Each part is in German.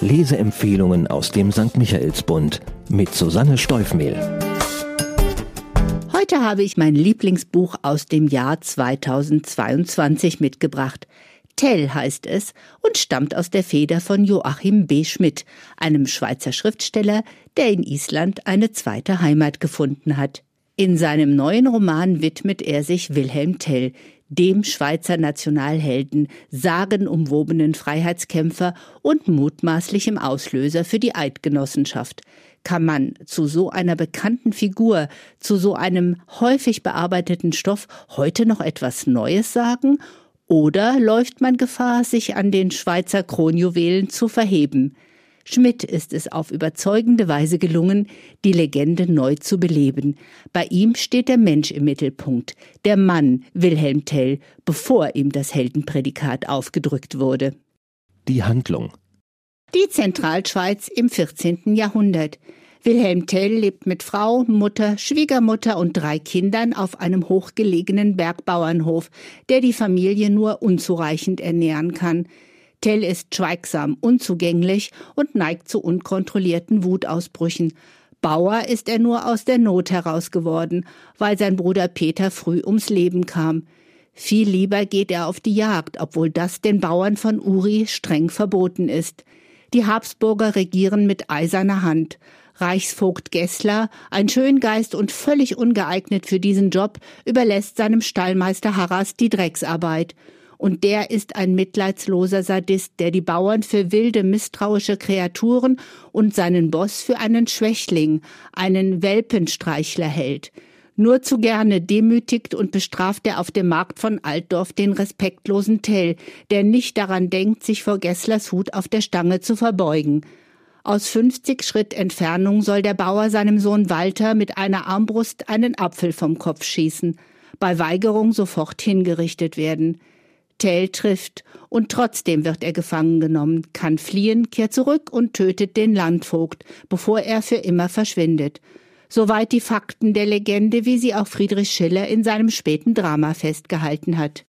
Leseempfehlungen aus dem St. Michaelsbund mit Susanne Steufmehl. Heute habe ich mein Lieblingsbuch aus dem Jahr 2022 mitgebracht. Tell heißt es und stammt aus der Feder von Joachim B. Schmidt, einem Schweizer Schriftsteller, der in Island eine zweite Heimat gefunden hat. In seinem neuen Roman widmet er sich Wilhelm Tell, dem Schweizer Nationalhelden, sagenumwobenen Freiheitskämpfer und mutmaßlichem Auslöser für die Eidgenossenschaft. Kann man zu so einer bekannten Figur, zu so einem häufig bearbeiteten Stoff heute noch etwas Neues sagen? Oder läuft man Gefahr, sich an den Schweizer Kronjuwelen zu verheben? Schmidt ist es auf überzeugende Weise gelungen, die Legende neu zu beleben. Bei ihm steht der Mensch im Mittelpunkt, der Mann Wilhelm Tell, bevor ihm das Heldenprädikat aufgedrückt wurde. Die Handlung. Die Zentralschweiz im 14. Jahrhundert. Wilhelm Tell lebt mit Frau, Mutter, Schwiegermutter und drei Kindern auf einem hochgelegenen Bergbauernhof, der die Familie nur unzureichend ernähren kann. Tell ist schweigsam, unzugänglich und neigt zu unkontrollierten Wutausbrüchen. Bauer ist er nur aus der Not heraus geworden, weil sein Bruder Peter früh ums Leben kam. Viel lieber geht er auf die Jagd, obwohl das den Bauern von Uri streng verboten ist. Die Habsburger regieren mit eiserner Hand. Reichsvogt Gessler, ein Schöngeist und völlig ungeeignet für diesen Job, überlässt seinem Stallmeister Harras die Drecksarbeit und der ist ein mitleidsloser Sadist, der die Bauern für wilde, misstrauische Kreaturen und seinen Boss für einen Schwächling, einen Welpenstreichler hält. Nur zu gerne demütigt und bestraft er auf dem Markt von Altdorf den respektlosen Tell, der nicht daran denkt, sich vor Gesslers Hut auf der Stange zu verbeugen. Aus 50 Schritt Entfernung soll der Bauer seinem Sohn Walter mit einer Armbrust einen Apfel vom Kopf schießen, bei Weigerung sofort hingerichtet werden. Tell trifft und trotzdem wird er gefangen genommen, kann fliehen, kehrt zurück und tötet den Landvogt, bevor er für immer verschwindet. Soweit die Fakten der Legende, wie sie auch Friedrich Schiller in seinem späten Drama festgehalten hat.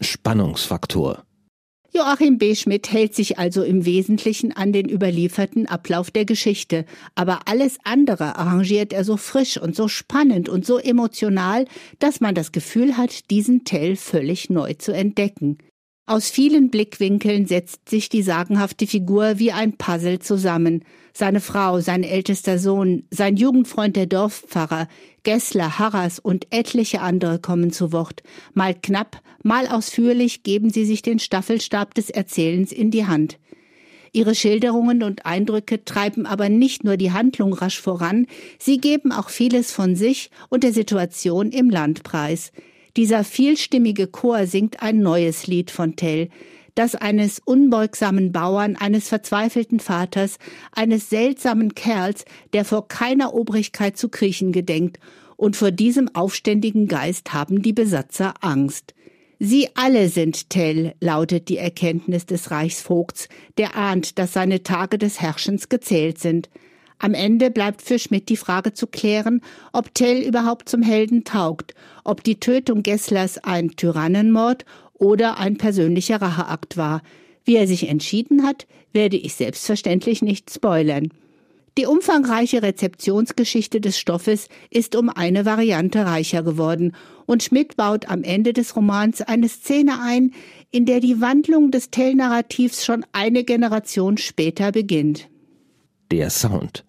Spannungsfaktor Joachim B. Schmidt hält sich also im Wesentlichen an den überlieferten Ablauf der Geschichte, aber alles andere arrangiert er so frisch und so spannend und so emotional, dass man das Gefühl hat, diesen Tell völlig neu zu entdecken. Aus vielen Blickwinkeln setzt sich die sagenhafte Figur wie ein Puzzle zusammen. Seine Frau, sein ältester Sohn, sein Jugendfreund der Dorfpfarrer, Gessler, Harras und etliche andere kommen zu Wort. Mal knapp, mal ausführlich geben sie sich den Staffelstab des Erzählens in die Hand. Ihre Schilderungen und Eindrücke treiben aber nicht nur die Handlung rasch voran, sie geben auch vieles von sich und der Situation im Land preis. Dieser vielstimmige Chor singt ein neues Lied von Tell, das eines unbeugsamen Bauern, eines verzweifelten Vaters, eines seltsamen Kerls, der vor keiner Obrigkeit zu kriechen gedenkt, und vor diesem aufständigen Geist haben die Besatzer Angst. Sie alle sind Tell, lautet die Erkenntnis des Reichsvogts, der ahnt, dass seine Tage des Herrschens gezählt sind. Am Ende bleibt für Schmidt die Frage zu klären, ob Tell überhaupt zum Helden taugt, ob die Tötung Gesslers ein Tyrannenmord oder ein persönlicher Racheakt war. Wie er sich entschieden hat, werde ich selbstverständlich nicht spoilern. Die umfangreiche Rezeptionsgeschichte des Stoffes ist um eine Variante reicher geworden, und Schmidt baut am Ende des Romans eine Szene ein, in der die Wandlung des Tell-Narrativs schon eine Generation später beginnt. Der Sound.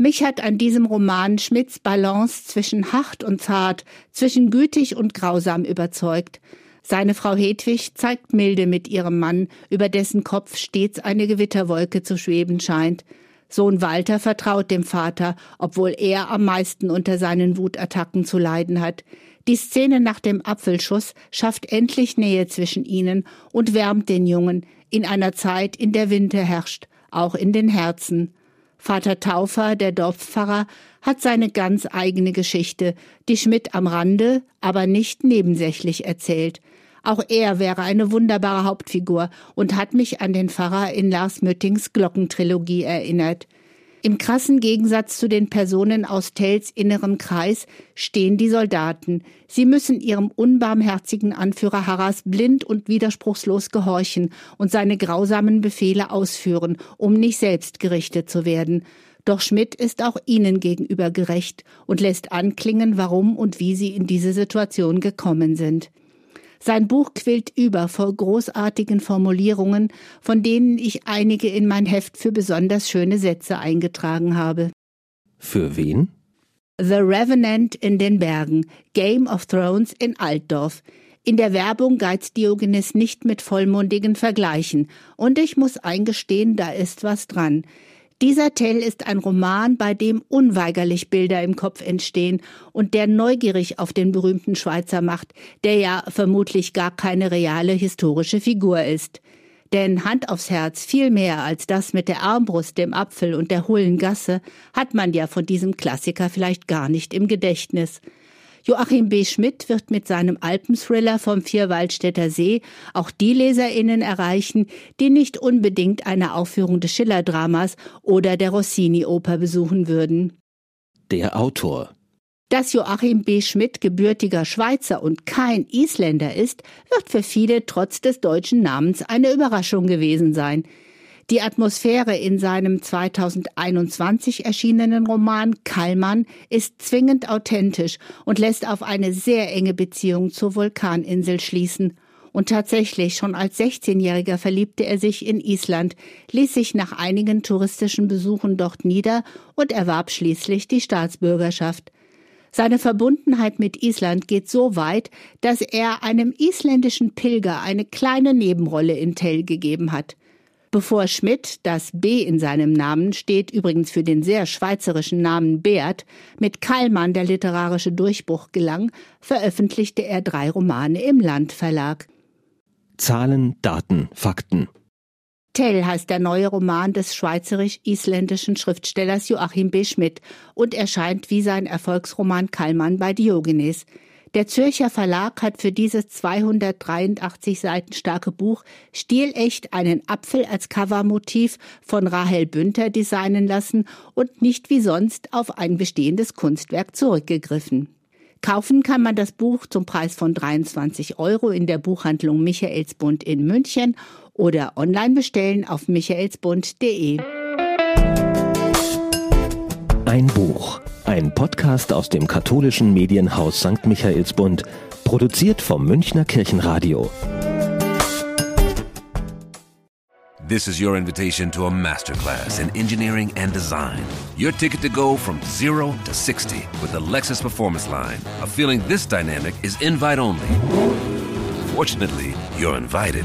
Mich hat an diesem Roman Schmidts Balance zwischen hart und zart, zwischen gütig und grausam überzeugt. Seine Frau Hedwig zeigt Milde mit ihrem Mann, über dessen Kopf stets eine Gewitterwolke zu schweben scheint. Sohn Walter vertraut dem Vater, obwohl er am meisten unter seinen Wutattacken zu leiden hat. Die Szene nach dem Apfelschuss schafft endlich Nähe zwischen ihnen und wärmt den Jungen in einer Zeit, in der Winter herrscht, auch in den Herzen. Vater Taufer, der Dorfpfarrer, hat seine ganz eigene Geschichte, die Schmidt am Rande, aber nicht nebensächlich erzählt. Auch er wäre eine wunderbare Hauptfigur und hat mich an den Pfarrer in Lars Möttings Glockentrilogie erinnert. Im krassen Gegensatz zu den Personen aus Tells innerem Kreis stehen die Soldaten. Sie müssen ihrem unbarmherzigen Anführer Harras blind und widerspruchslos gehorchen und seine grausamen Befehle ausführen, um nicht selbst gerichtet zu werden. Doch Schmidt ist auch ihnen gegenüber gerecht und lässt anklingen, warum und wie sie in diese Situation gekommen sind. Sein Buch quillt über vor großartigen Formulierungen, von denen ich einige in mein Heft für besonders schöne Sätze eingetragen habe. Für wen? The Revenant in den Bergen, Game of Thrones in Altdorf. In der Werbung geizt Diogenes nicht mit vollmundigen Vergleichen, und ich muss eingestehen, da ist was dran. Dieser Tell ist ein Roman, bei dem unweigerlich Bilder im Kopf entstehen und der neugierig auf den berühmten Schweizer macht, der ja vermutlich gar keine reale historische Figur ist. Denn Hand aufs Herz, viel mehr als das mit der Armbrust, dem Apfel und der hohlen Gasse, hat man ja von diesem Klassiker vielleicht gar nicht im Gedächtnis. Joachim B. Schmidt wird mit seinem Alpenthriller vom Vierwaldstätter See auch die LeserInnen erreichen, die nicht unbedingt eine Aufführung des Schiller-Dramas oder der Rossini-Oper besuchen würden. Der Autor dass Joachim B. Schmidt gebürtiger Schweizer und kein Isländer ist, wird für viele trotz des deutschen Namens eine Überraschung gewesen sein. Die Atmosphäre in seinem 2021 erschienenen Roman Kallmann ist zwingend authentisch und lässt auf eine sehr enge Beziehung zur Vulkaninsel schließen. Und tatsächlich, schon als 16-Jähriger verliebte er sich in Island, ließ sich nach einigen touristischen Besuchen dort nieder und erwarb schließlich die Staatsbürgerschaft. Seine Verbundenheit mit Island geht so weit, dass er einem isländischen Pilger eine kleine Nebenrolle in Tell gegeben hat. Bevor Schmidt, das B in seinem Namen steht übrigens für den sehr schweizerischen Namen Beat, mit Kallmann der literarische Durchbruch gelang, veröffentlichte er drei Romane im Landverlag. Zahlen, Daten, Fakten. Tell heißt der neue Roman des schweizerisch-isländischen Schriftstellers Joachim B. Schmidt und erscheint wie sein Erfolgsroman Kallmann bei Diogenes. Der Zürcher Verlag hat für dieses 283 Seiten starke Buch stilecht einen Apfel als Covermotiv von Rahel Bünter designen lassen und nicht wie sonst auf ein bestehendes Kunstwerk zurückgegriffen. Kaufen kann man das Buch zum Preis von 23 Euro in der Buchhandlung Michaelsbund in München oder online bestellen auf michaelsbund.de. Ein Buch. Ein Podcast aus dem katholischen Medienhaus St. Michaelsbund, produziert vom Münchner Kirchenradio. This is your invitation to a masterclass in engineering and design. Your ticket to go from zero to 60 with the Lexus Performance Line. A feeling this dynamic is invite only. Fortunately, you're invited.